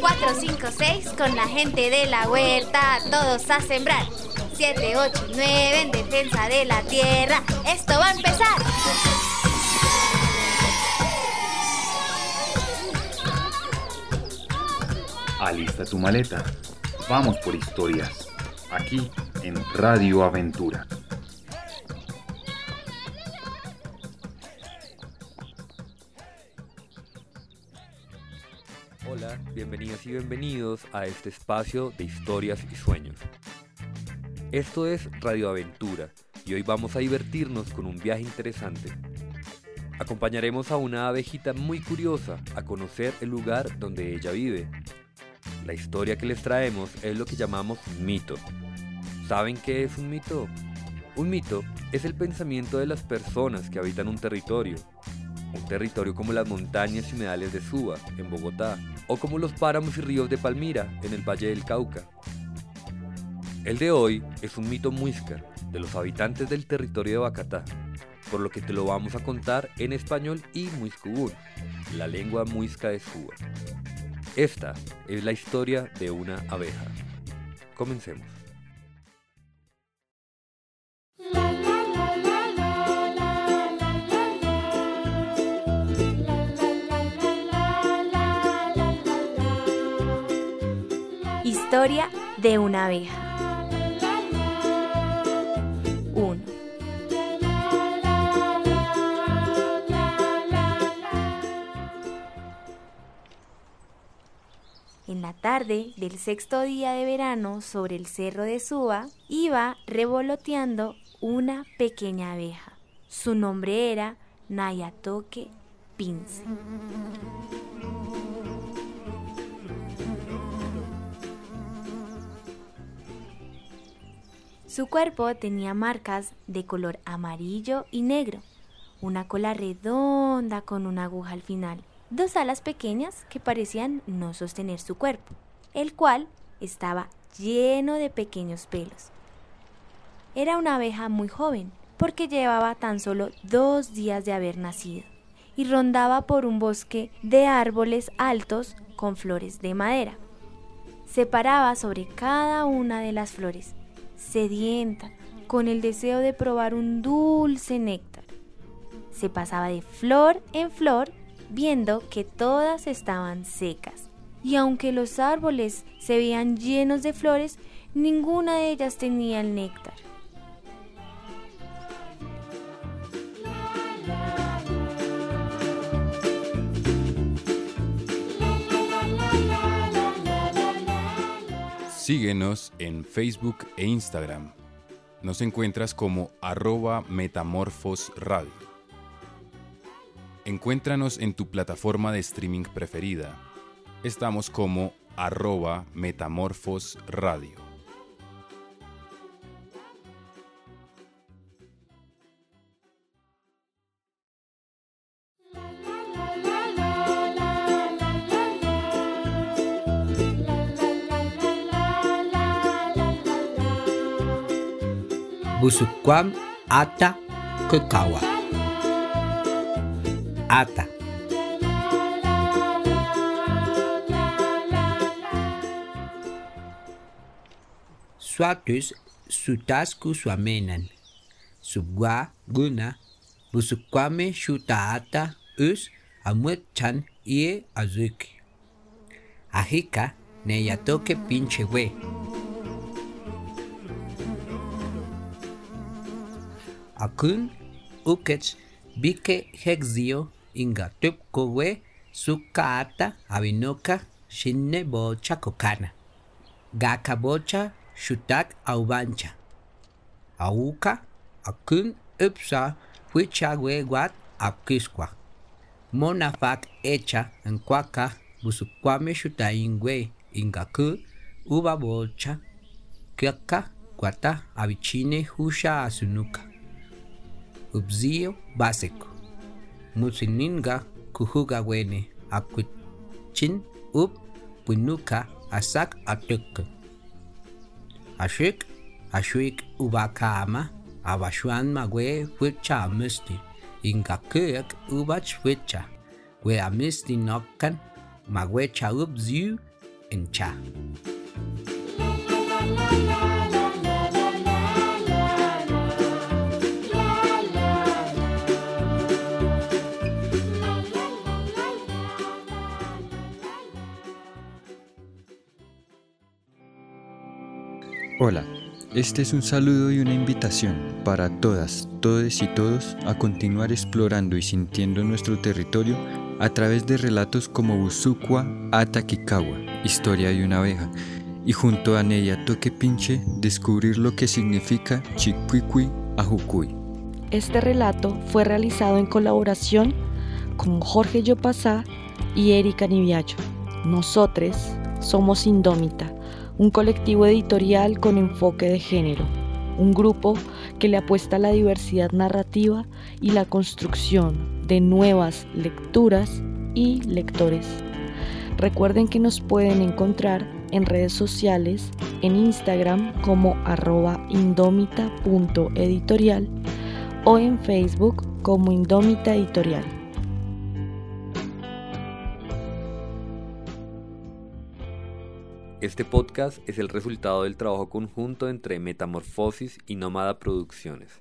4, 5, 6, con la gente de la huerta, todos a sembrar. 7, 8 y 9 en defensa de la tierra. Esto va a empezar. Alista tu maleta. Vamos por historias. Aquí en Radio Aventura. Hola, bienvenidas y bienvenidos a este espacio de historias y sueños. Esto es Radio Aventura y hoy vamos a divertirnos con un viaje interesante. Acompañaremos a una abejita muy curiosa a conocer el lugar donde ella vive. La historia que les traemos es lo que llamamos mito. ¿Saben qué es un mito? Un mito es el pensamiento de las personas que habitan un territorio. Un territorio como las montañas y humedales de Suba, en Bogotá, o como los páramos y ríos de Palmira, en el Valle del Cauca. El de hoy es un mito muisca de los habitantes del territorio de Bacatá, por lo que te lo vamos a contar en español y muiscubún, la lengua muisca de Suba. Esta es la historia de una abeja. Comencemos. Historia de una abeja. 1. En la tarde del sexto día de verano, sobre el cerro de Suba, iba revoloteando una pequeña abeja. Su nombre era Nayatoke Pince. Su cuerpo tenía marcas de color amarillo y negro, una cola redonda con una aguja al final, dos alas pequeñas que parecían no sostener su cuerpo, el cual estaba lleno de pequeños pelos. Era una abeja muy joven, porque llevaba tan solo dos días de haber nacido, y rondaba por un bosque de árboles altos con flores de madera. Se paraba sobre cada una de las flores, sedienta, con el deseo de probar un dulce néctar. Se pasaba de flor en flor viendo que todas estaban secas, y aunque los árboles se veían llenos de flores, ninguna de ellas tenía el néctar. Síguenos en Facebook e Instagram. Nos encuentras como arroba Metamorfos Radio. Encuéntranos en tu plataforma de streaming preferida. Estamos como arroba Metamorfos Radio. Busukwam ata kekawa. Ata. Suatus sutasku suamenan. Subwa guna busukwame shutaata us amuechan ie azuki. Ahika ne yatoke pinche we. Akun ukech bike hexio inga tupkowe sukata avinoka shinne bocha kokana. Gaka bocha shutak aubancha. Auka akun upsa huichagwe guat akisqua. Monafak echa en cuaca busukwame shutaingwe ingaku uba bocha kyaka guata avichine husha asunuka. Ubzio básico. Musininga kuhuga wene akuchin up punuka asak atuk. Ashik ashik ubakama abashuan magwe fucha musti. Inga kuyak ubach fucha. We amisti nokkan magwe cha ubziu en cha. Hola, este es un saludo y una invitación para todas, todes y todos a continuar explorando y sintiendo nuestro territorio a través de relatos como Busukwa Atakikawa, Historia de una abeja, y junto a Neya Toque Pinche descubrir lo que significa Chiquiqui Ajucuy. Este relato fue realizado en colaboración con Jorge Yopasá y Erika Niviacho. Nosotros somos Indómita, un colectivo editorial con enfoque de género, un grupo que le apuesta a la diversidad narrativa y la construcción de nuevas lecturas y lectores. Recuerden que nos pueden encontrar en redes sociales, en Instagram como arroba indómita.editorial o en Facebook como Indómita Editorial. Este podcast es el resultado del trabajo conjunto entre Metamorfosis y Nómada Producciones.